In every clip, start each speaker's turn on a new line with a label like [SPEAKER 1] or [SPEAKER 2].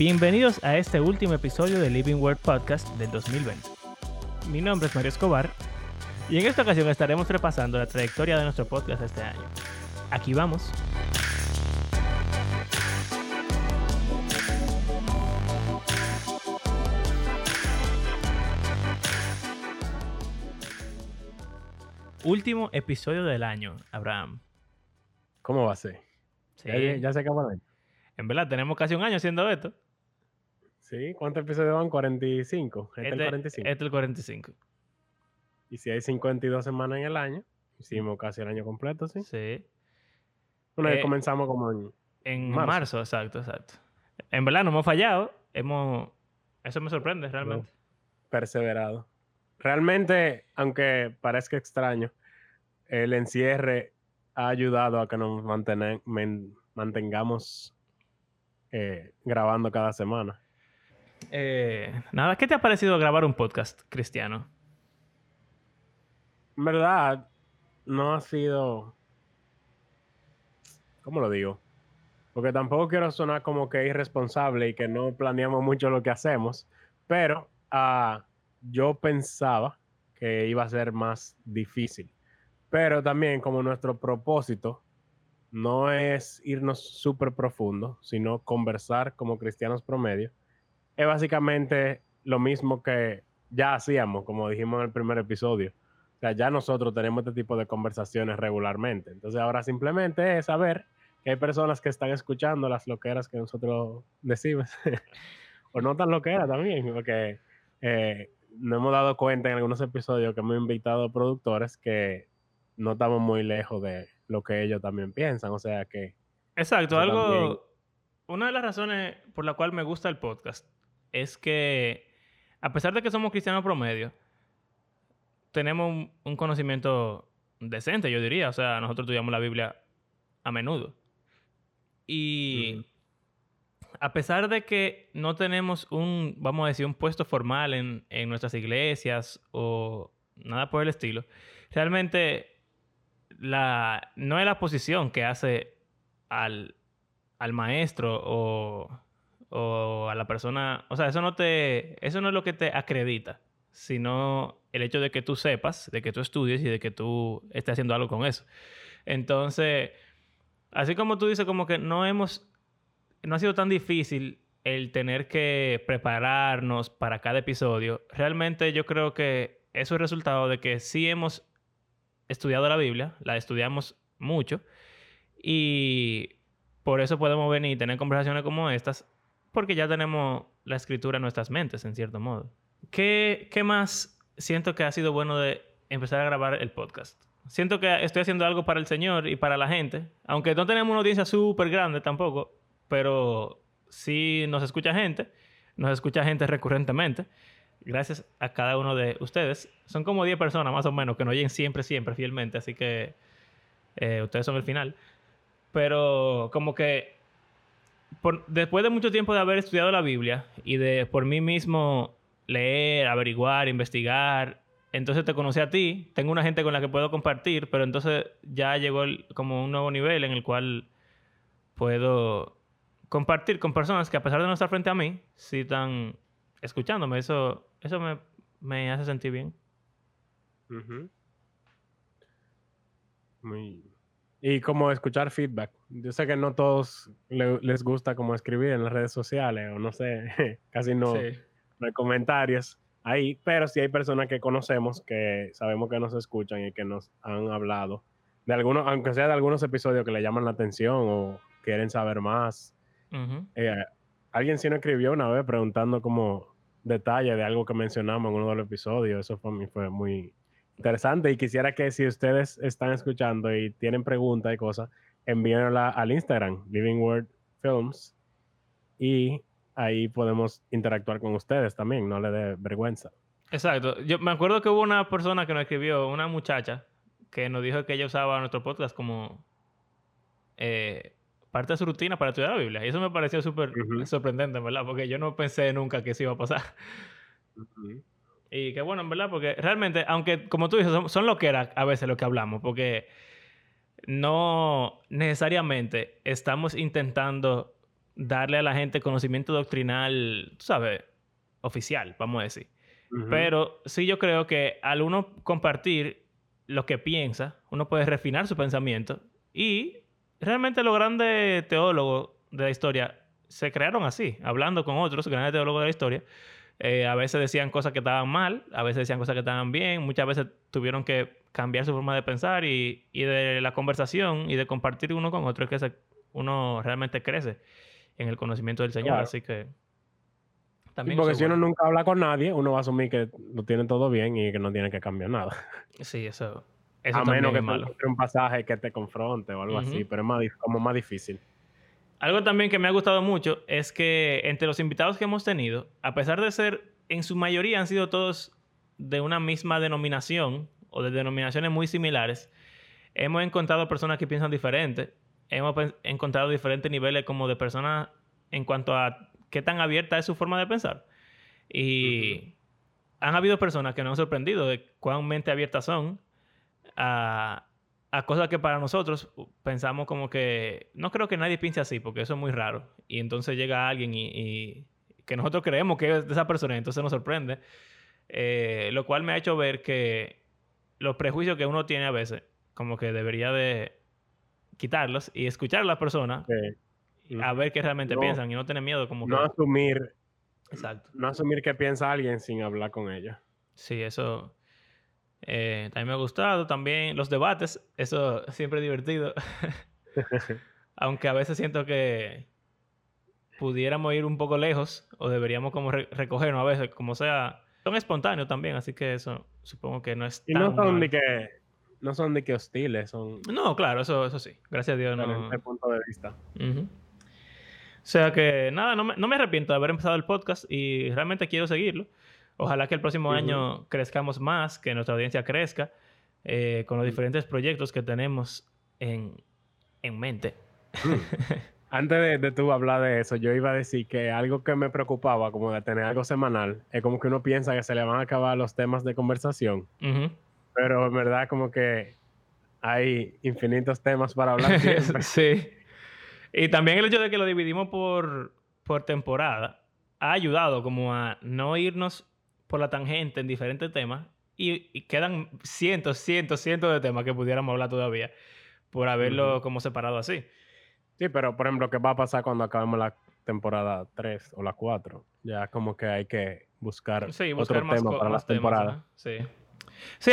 [SPEAKER 1] Bienvenidos a este último episodio de Living World Podcast del 2020. Mi nombre es Mario Escobar y en esta ocasión estaremos repasando la trayectoria de nuestro podcast este año. Aquí vamos. Último episodio del año, Abraham.
[SPEAKER 2] ¿Cómo va a ser? Ya, se acabó el año.
[SPEAKER 1] En verdad, tenemos casi un año haciendo esto.
[SPEAKER 2] Sí, ¿cuántos episodios van?
[SPEAKER 1] 45. Este, es el 45. Este el 45. Este, este y si
[SPEAKER 2] hay 52 semanas en el año, hicimos casi el año completo, ¿sí? Sí. Bueno, eh, comenzamos como en,
[SPEAKER 1] en
[SPEAKER 2] marzo.
[SPEAKER 1] exacto, exacto. En verdad no hemos fallado, hemos... Eso me sorprende realmente.
[SPEAKER 2] Perseverado. Realmente, aunque parezca extraño, el encierre ha ayudado a que nos mantengamos eh, grabando cada semana.
[SPEAKER 1] Eh, nada, ¿qué te ha parecido grabar un podcast, Cristiano?
[SPEAKER 2] En verdad, no ha sido. ¿Cómo lo digo? Porque tampoco quiero sonar como que irresponsable y que no planeamos mucho lo que hacemos, pero ah, yo pensaba que iba a ser más difícil. Pero también como nuestro propósito no es irnos súper profundo, sino conversar como cristianos promedio, es básicamente lo mismo que ya hacíamos, como dijimos en el primer episodio. O sea, ya nosotros tenemos este tipo de conversaciones regularmente. Entonces ahora simplemente es saber que hay personas que están escuchando las loqueras que nosotros decimos. o no tan loqueras también, porque eh, no hemos dado cuenta en algunos episodios que hemos invitado productores que no estamos muy lejos de lo que ellos también piensan. O sea que...
[SPEAKER 1] Exacto, algo... Una de las razones por la cual me gusta el podcast es que, a pesar de que somos cristianos promedio, tenemos un, conocimiento decente, yo diría. O sea, nosotros estudiamos la Biblia a menudo. Y a pesar de que no tenemos un, vamos a decir, un puesto formal en, nuestras iglesias o nada por el estilo, realmente la, no es la posición que hace al, al maestro o o a la persona, o sea, eso no te, eso no es lo que te acredita, sino el hecho de que tú sepas, de que tú estudies y de que tú estés haciendo algo con eso. Entonces, así como tú dices, como que no hemos, no ha sido tan difícil el tener que prepararnos para cada episodio, realmente yo creo que eso es resultado de que sí hemos estudiado la Biblia, la estudiamos mucho y por eso podemos venir y tener conversaciones como estas porque ya tenemos la escritura en nuestras mentes, en cierto modo. ¿Qué, más siento que ha sido bueno de empezar a grabar el podcast? Siento que estoy haciendo algo para el Señor y para la gente, aunque no tenemos una audiencia súper grande tampoco, pero sí nos escucha gente, nos escucha gente recurrentemente. Gracias a cada uno de ustedes. Son como 10 personas más o menos que nos oyen siempre, siempre, fielmente, así que eh, ustedes son el final. Pero como que después de mucho tiempo de haber estudiado la Biblia y de por mí mismo leer, averiguar, investigar, entonces te conocí a ti, tengo una gente con la que puedo compartir, pero entonces ya llegó como un nuevo nivel en el cual puedo compartir con personas que a pesar de no estar frente a mí, sí están escuchándome. Eso, eso me, hace sentir bien.
[SPEAKER 2] Muy, y como escuchar feedback. Yo sé que no todos les gusta como escribir en las redes sociales o no sé, casi no, hay comentarios ahí, pero sí hay personas que conocemos que sabemos que nos escuchan y que nos han hablado de algunos, aunque sea de algunos episodios que le llaman la atención o quieren saber más. Eh, alguien sí nos escribió una vez preguntando como detalle de algo que mencionamos en uno de los episodios. Eso para mí fue muy, interesante y quisiera que si ustedes están escuchando y tienen preguntas y cosas, envíenla al Instagram, Living World Films, y ahí podemos interactuar con ustedes también, no le dé vergüenza.
[SPEAKER 1] Exacto. Yo me acuerdo que hubo una persona que nos escribió, una muchacha, que nos dijo que ella usaba nuestro podcast como eh, parte de su rutina para estudiar la Biblia. Y eso me pareció súper sorprendente, ¿verdad? Porque yo no pensé nunca que eso iba a pasar. Y que bueno, en verdad, porque realmente, aunque como tú dices, son, lo que era a veces lo que hablamos, porque no necesariamente estamos intentando darle a la gente conocimiento doctrinal, tú sabes, oficial, vamos a decir. Pero sí yo creo que al uno compartir lo que piensa, uno puede refinar su pensamiento y realmente los grandes teólogos de la historia se crearon así, hablando con otros grandes teólogos de la historia, eh, a veces decían cosas que estaban mal, a veces decían cosas que estaban bien, muchas veces tuvieron que cambiar su forma de pensar y, de la conversación y de compartir uno con otro es que uno realmente crece en el conocimiento del Señor. Así que
[SPEAKER 2] también. porque si uno nunca habla con nadie, uno va a asumir que lo tiene todo bien y que no tiene que cambiar nada.
[SPEAKER 1] Sí, eso. eso
[SPEAKER 2] a menos que es un pasaje que te confronte o algo así, pero es como más difícil.
[SPEAKER 1] Algo también que me ha gustado mucho es que entre los invitados que hemos tenido, a pesar de ser, en su mayoría han sido todos de una misma denominación o de denominaciones muy similares, hemos encontrado personas que piensan diferente, hemos encontrado diferentes niveles como de personas en cuanto a qué tan abierta es su forma de pensar. Y han habido personas que nos han sorprendido de cuán mente abiertas son a, a cosas que para nosotros pensamos como que no creo que nadie piense así porque eso es muy raro. Y entonces llega alguien y, que nosotros creemos que es de esa persona, entonces nos sorprende. Eh, lo cual me ha hecho ver que los prejuicios que uno tiene a veces, como que debería de quitarlos y escuchar a la persona. Mm. a ver qué realmente piensan y no tener miedo como
[SPEAKER 2] que... No asumir... Exacto. No asumir que piensa alguien sin hablar con ella.
[SPEAKER 1] Sí, eso... Eh, también me ha gustado. También los debates, eso siempre es divertido. Aunque a veces siento que pudiéramos ir un poco lejos o deberíamos como recoger recogernos a veces, como sea. Son espontáneos también, así que eso supongo que no es
[SPEAKER 2] tan... Y no
[SPEAKER 1] son, ni
[SPEAKER 2] que, no son de que hostiles, son...
[SPEAKER 1] No, claro, eso, eso sí. Gracias a Dios no... mi punto de vista. O sea que nada, no me, no me, arrepiento de haber empezado el podcast y realmente quiero seguirlo. Ojalá que el próximo año crezcamos más, que nuestra audiencia crezca eh, con los mm. diferentes proyectos que tenemos en, mente. Mm.
[SPEAKER 2] Antes de, tú hablar de eso, yo iba a decir que algo que me preocupaba, como de tener algo semanal, es como que uno piensa que se le van a acabar los temas de conversación. Pero en verdad, como que hay infinitos temas para hablar.
[SPEAKER 1] sí. Y también el hecho de que lo dividimos por, por temporada ha ayudado como a no irnos por la tangente en diferentes temas y, quedan cientos, cientos, cientos de temas que pudiéramos hablar todavía por haberlo como separado así.
[SPEAKER 2] Sí, pero por ejemplo, ¿qué va a pasar cuando acabemos la temporada 3 o la 4? Ya como que hay que buscar, otro tema para las temporadas. Sí.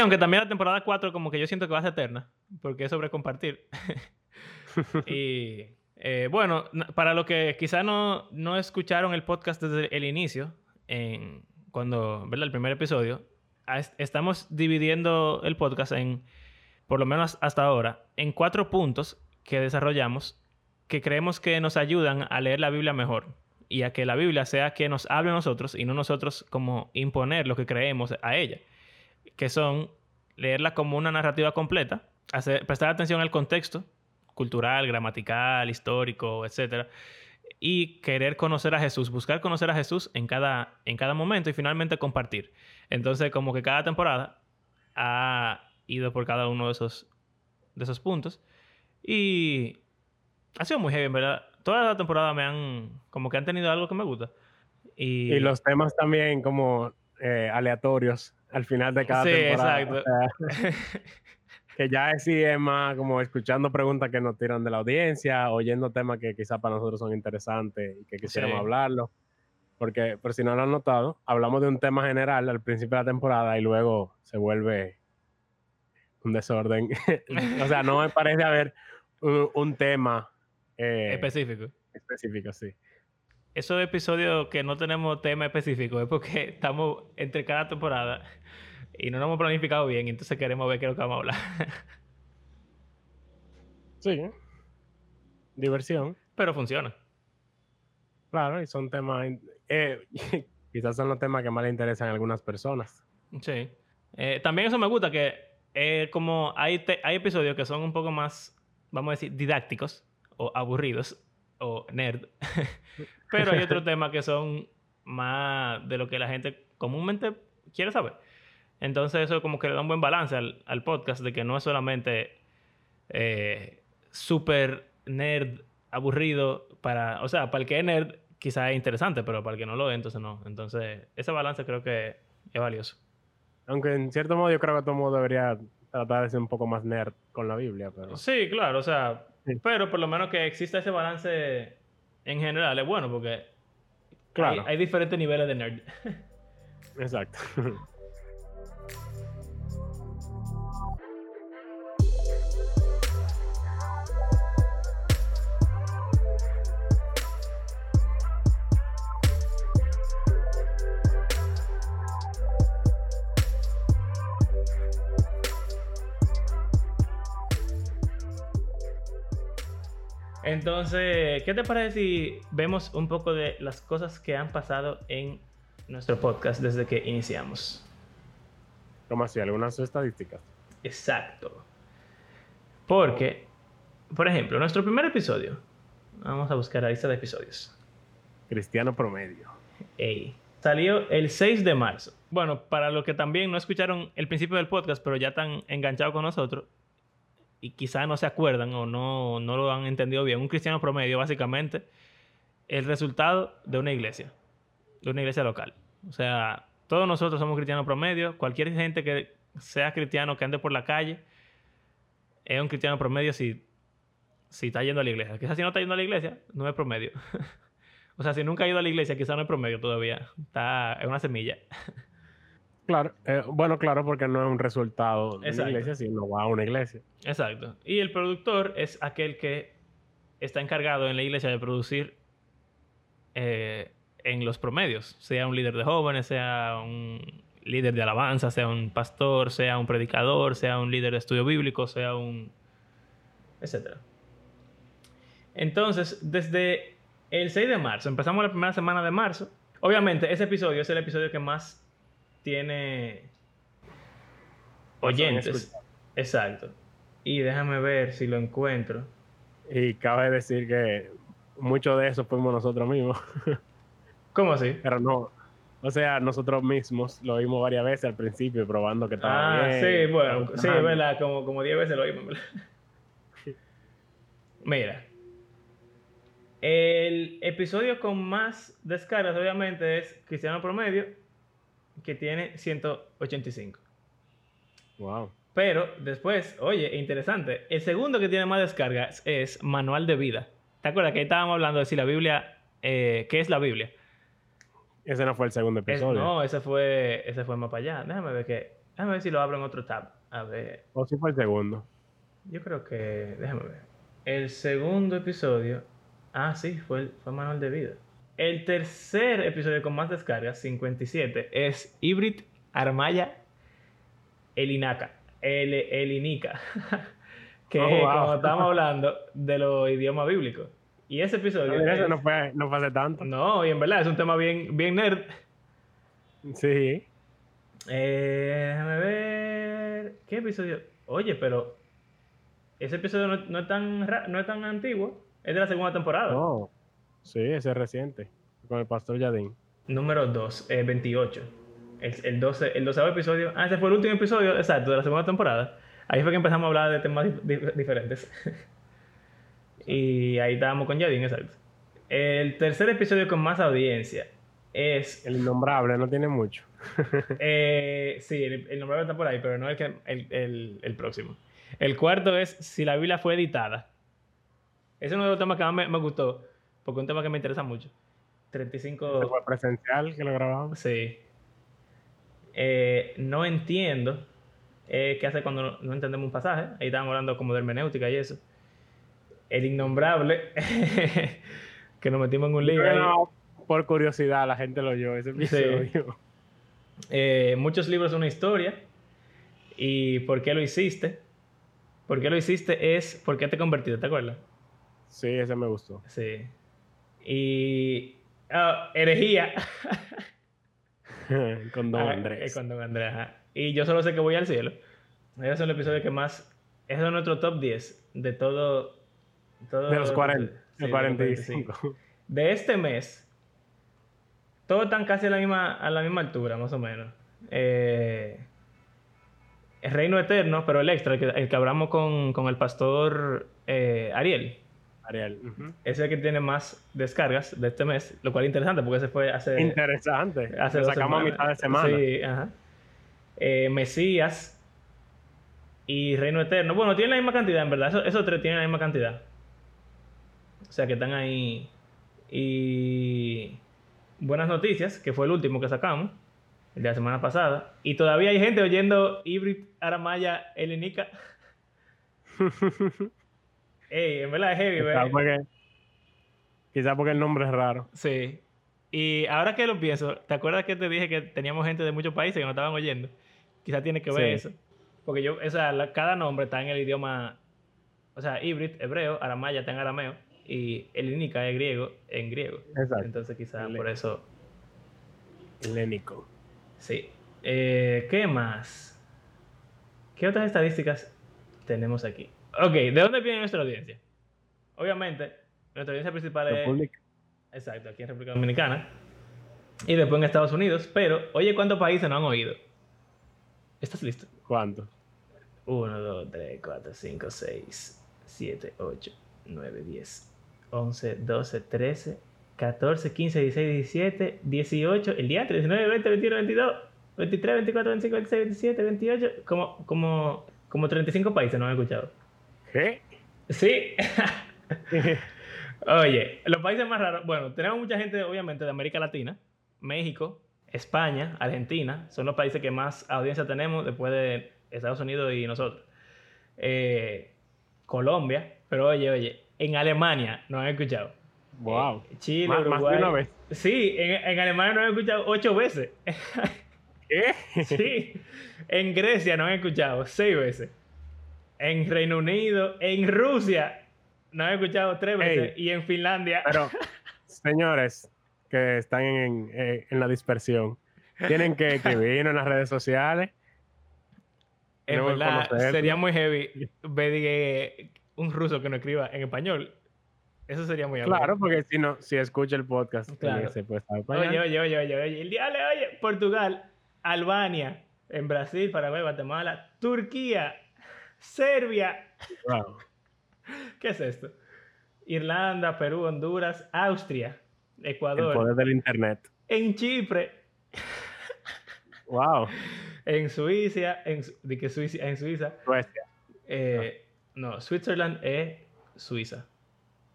[SPEAKER 1] aunque también la temporada 4 como que yo siento que va a ser eterna, porque es sobre compartir. y eh, bueno, para los que quizá no, no escucharon el podcast desde el inicio, en, cuando, ¿verdad? El primer episodio, estamos dividiendo el podcast en, por lo menos hasta ahora, en cuatro puntos que desarrollamos que creemos que nos ayudan a leer la Biblia mejor y a que la Biblia sea que nos hable a nosotros y no nosotros como imponer lo que creemos a ella, que son leerla como una narrativa completa, prestar atención al contexto cultural, gramatical, histórico, etcétera y querer conocer a Jesús, buscar conocer a Jesús en cada, en cada momento y finalmente compartir. Entonces, como que cada temporada ha ido por cada uno de esos, de esos puntos y ha sido muy heavy, verdad. Toda la temporada me han, como que han tenido algo que me gusta.
[SPEAKER 2] Y, los temas también como eh, aleatorios al final de cada sí, Exacto. que ya es, sí es más como escuchando preguntas que nos tiran de la audiencia, oyendo temas que quizás para nosotros son interesantes y que quisiéramos hablarlo. Porque, por si no lo han notado, hablamos de un tema general al principio de la temporada y luego se vuelve un desorden. o sea, no me parece haber un, tema eh, específico. Específico, sí.
[SPEAKER 1] Esos episodios que no tenemos tema específico es porque estamos entre cada temporada y no nos hemos planificado bien, entonces queremos ver qué es lo que vamos a hablar.
[SPEAKER 2] sí. Diversión.
[SPEAKER 1] Pero funciona.
[SPEAKER 2] Claro, y son temas. Eh, quizás son los temas que más le interesan a algunas personas.
[SPEAKER 1] Sí. Eh, también eso me gusta, que eh, como hay, hay episodios que son un poco más, vamos a decir, didácticos o aburridos o nerd. Pero hay otros temas que son más de lo que la gente comúnmente quiere saber. Entonces eso como que le da un buen balance al, al podcast de que no es solamente eh, súper nerd aburrido para, o sea, para el que es nerd quizá es interesante, pero para el que no lo es, entonces no. Entonces ese balance creo que es valioso.
[SPEAKER 2] Aunque en cierto modo yo creo que todo mundo debería tratar de ser un poco más nerd con la Biblia. Pero...
[SPEAKER 1] Sí, claro, o sea, pero por lo menos que exista ese balance en general es bueno porque claro. hay diferentes niveles de nerd.
[SPEAKER 2] Exacto.
[SPEAKER 1] Entonces, ¿qué te parece si vemos un poco de las cosas que han pasado en nuestro podcast desde que iniciamos?
[SPEAKER 2] Como así? Algunas estadísticas.
[SPEAKER 1] Exacto. Porque, por ejemplo, nuestro primer episodio. Vamos a buscar la lista de episodios.
[SPEAKER 2] Cristiano Promedio.
[SPEAKER 1] Ey. Salió el 6 de marzo. Bueno, para los que también no escucharon el principio del podcast, pero ya están enganchados con nosotros, y quizás no se acuerdan o no, no lo han entendido bien, un cristiano promedio básicamente el resultado de una iglesia, de una iglesia local. O sea, todos nosotros somos cristianos promedio, cualquier gente que sea cristiano, que ande por la calle, es un cristiano promedio si, si está yendo a la iglesia. Quizás si no está yendo a la iglesia, no es promedio. o sea, si nunca ha ido a la iglesia, quizás no es promedio todavía. Está, es una semilla.
[SPEAKER 2] Claro, eh, bueno, claro, porque no es un resultado de la iglesia, sino va a una iglesia.
[SPEAKER 1] Exacto. Y el productor es aquel que está encargado en la iglesia de producir eh, en los promedios, sea un líder de jóvenes, sea un líder de alabanza, sea un pastor, sea un predicador, sea un líder de estudio bíblico, sea un... etc. Entonces, desde el 6 de marzo, empezamos la primera semana de marzo, obviamente ese episodio es el episodio que más tiene oyentes. Exacto. Y déjame ver si lo encuentro.
[SPEAKER 2] Y cabe decir que mucho de eso fuimos nosotros mismos.
[SPEAKER 1] ¿Cómo así?
[SPEAKER 2] Pero no. O sea, nosotros mismos lo oímos varias veces al principio probando que
[SPEAKER 1] estaba
[SPEAKER 2] ah, bien.
[SPEAKER 1] sí, bueno, sí, ¿verdad? Como, como 10 veces lo oímos. Mira. El episodio con más descargas, obviamente, es Cristiano Promedio, que tiene 185. Wow. Pero después, oye, interesante, el segundo que tiene más descargas es Manual de Vida. ¿Te acuerdas que ahí estábamos hablando de si la Biblia, eh, qué es la Biblia?
[SPEAKER 2] Ese no fue el segundo episodio.
[SPEAKER 1] no, ese fue, ese fue más para allá. Déjame ver, que, déjame ver si lo abro en otro tab.
[SPEAKER 2] A ver. O
[SPEAKER 1] si
[SPEAKER 2] fue el segundo.
[SPEAKER 1] Yo creo que, déjame ver. El segundo episodio, ah, sí, fue, fue Manual de Vida. El tercer episodio con más descargas, 57, es Hybrid Armaya Elinaca. El, Elinica. que oh, como estamos hablando de los idiomas bíblicos. Y ese episodio.
[SPEAKER 2] No, fue, tanto.
[SPEAKER 1] No, y en verdad es un tema bien, bien nerd. Sí. Eh, déjame ver. ¿Qué episodio? Oye, pero. Ese episodio no, es, tan, no es tan antiguo. Es de la segunda temporada. No. Oh.
[SPEAKER 2] Sí, ese es reciente, con el pastor Yadin.
[SPEAKER 1] Número 2, 28. Eh, el, el, 12, el episodio. Ah, ese fue el último episodio, exacto, de la segunda temporada. Ahí fue que empezamos a hablar de temas diferentes. y ahí estábamos con Yadin, exacto. El tercer episodio con más audiencia es.
[SPEAKER 2] El nombrable no tiene mucho.
[SPEAKER 1] Eh, sí, el, nombrable está por ahí, pero no el, que, el, próximo. El cuarto es Si la Biblia fue editada. Ese es uno de los temas que más me gustó porque es un tema que me interesa mucho. 35...
[SPEAKER 2] Fue presencial que lo grabamos. Sí.
[SPEAKER 1] Eh, no entiendo eh, qué hace cuando no, entendemos un pasaje. Ahí estábamos hablando como de hermenéutica y eso. El innombrable, que nos metimos en un libro.
[SPEAKER 2] por curiosidad, la gente lo oyó, ese episodio.
[SPEAKER 1] Eh, muchos libros son una historia. ¿Y por qué lo hiciste? ¿Por qué lo hiciste? Es por qué te convertiste, ¿te acuerdas?
[SPEAKER 2] Sí, ese me gustó. Sí. Y.
[SPEAKER 1] Ah, herejía.
[SPEAKER 2] Ah, eh, con Don Andrés.
[SPEAKER 1] Con Don Andrés, Y yo solo sé que voy al cielo. Ese es el episodio que más. Es de nuestro top 10 de todo.
[SPEAKER 2] de
[SPEAKER 1] los
[SPEAKER 2] 40.
[SPEAKER 1] de 45. De este mes. Todos están casi a la misma, a la misma altura, más o menos. Eh, el Reino Eterno, pero el extra, el que, hablamos con, el pastor eh, Ariel ese Es el que tiene más descargas de este mes, lo cual es interesante porque ese fue hace.
[SPEAKER 2] Interesante. sacamos a mitad de semana. Sí, ajá.
[SPEAKER 1] Eh, Mesías y Reino Eterno. Bueno, tienen la misma cantidad, en verdad. Esos, tres tienen la misma cantidad. O sea que están ahí. Y. Buenas noticias, que fue el último que sacamos el de la semana pasada. Y todavía hay gente oyendo Hybrid Aramaya Elenica. Ey, en verdad es heavy, ¿verdad? Quizás porque,
[SPEAKER 2] quizá porque el nombre es raro.
[SPEAKER 1] Sí. Y ahora que lo pienso, ¿te acuerdas que te dije que teníamos gente de muchos países que nos estaban oyendo? Quizás tiene que ver eso. Porque yo, o sea, cada nombre está en el idioma, o sea, híbrido, hebreo, aramaya está en arameo y helénica es griego en griego. Exacto. Entonces quizás por eso.
[SPEAKER 2] Helénico. Sí.
[SPEAKER 1] Eh, ¿Qué más? ¿Qué otras estadísticas tenemos aquí? Ok, ¿de dónde viene nuestra audiencia? Obviamente, nuestra audiencia principal es... República. Exacto, aquí en República Dominicana. Y después en Estados Unidos. Pero, oye, ¿cuántos países no han oído? ¿Estás listo?
[SPEAKER 2] ¿Cuántos?
[SPEAKER 1] 1, 2, 3, 4, 5, 6, 7, 8, 9, 10, 11, 12, 13, 14, 15, 16, 17, 18, el día 19, 20, 21, 22, 23, 24, 25, 26, 27, 28, como, como, como 35 países no han escuchado. Sí. Oye, los países más raros, bueno, tenemos mucha gente, obviamente, de América Latina, México, España, Argentina, son los países que más audiencia tenemos después de Estados Unidos y nosotros. Eh, Colombia, pero oye, oye, en Alemania no han escuchado.
[SPEAKER 2] Wow.
[SPEAKER 1] Eh, Chile, una vez. Sí, en, Alemania no han escuchado ocho veces. ¿Qué? Sí. En Grecia no han escuchado seis veces en Reino Unido, en Rusia, no he escuchado tres veces, y en Finlandia.
[SPEAKER 2] Pero, señores que están eh, en, la dispersión, tienen que escribirnos en las redes sociales.
[SPEAKER 1] sería muy heavy eh, un ruso que no escriba en español. Eso sería muy
[SPEAKER 2] Claro, porque si no, si escucha el podcast, eh, claro.
[SPEAKER 1] se puede estar oye, oye, oye, oye, oye, oye, Portugal, Albania, en Brasil, Paraguay, Guatemala, Turquía, Serbia. ¿Qué es esto? Irlanda, Perú, Honduras, Austria, Ecuador. El
[SPEAKER 2] poder del Internet.
[SPEAKER 1] En Chipre.
[SPEAKER 2] Wow.
[SPEAKER 1] En Suiza, en, de que Suiza, en Suiza. Suecia. Eh, ah. no. Suiza Switzerland es Suiza.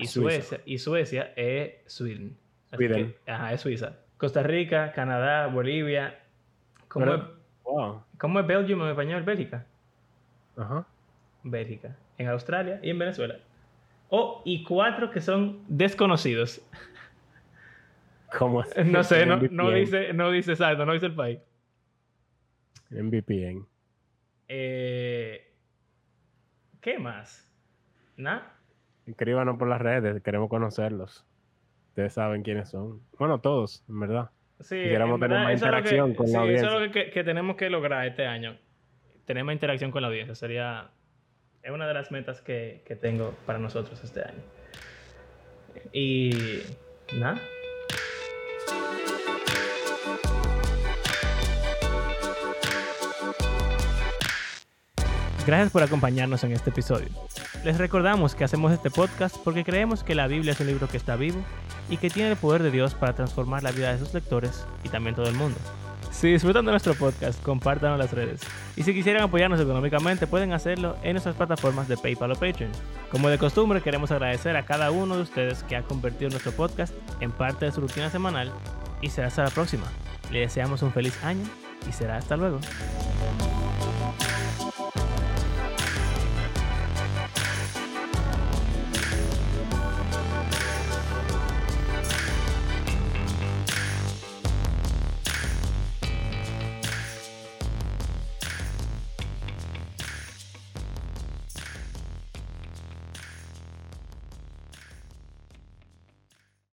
[SPEAKER 1] Y Suecia, y Suecia es Sweden. ajá, es Suiza. Costa Rica, Canadá, Bolivia. ¿Cómo, es, wow. ¿cómo es Belgium en español? Bélgica. Ajá. Bélgica, en Australia y en Venezuela. O, oh, y cuatro que son desconocidos. ¿Cómo No sé, no, dice, no dice exacto, no dice el país.
[SPEAKER 2] En VPN. Eh,
[SPEAKER 1] ¿Qué más? ¿Nada?
[SPEAKER 2] Escríbanos por las redes, queremos conocerlos. Ustedes saben quiénes son. Bueno, todos, en verdad.
[SPEAKER 1] Sí,
[SPEAKER 2] Quisiéramos tener más interacción con
[SPEAKER 1] la
[SPEAKER 2] audiencia. Eso
[SPEAKER 1] es lo que tenemos que lograr este año tener interacción con la audiencia. Sería es una de las metas que, que tengo para nosotros este año. Y nada. Gracias por acompañarnos en este episodio. Les recordamos que hacemos este podcast porque creemos que la Biblia es un libro que está vivo y que tiene el poder de Dios para transformar la vida de sus lectores y también todo el mundo. Si disfrutan de nuestro podcast, compártanlo en las redes. Y si quisieran apoyarnos económicamente, pueden hacerlo en nuestras plataformas de PayPal o Patreon. Como de costumbre, queremos agradecer a cada uno de ustedes que ha convertido nuestro podcast en parte de su rutina semanal y será hasta la próxima. les deseamos un feliz año y será hasta luego.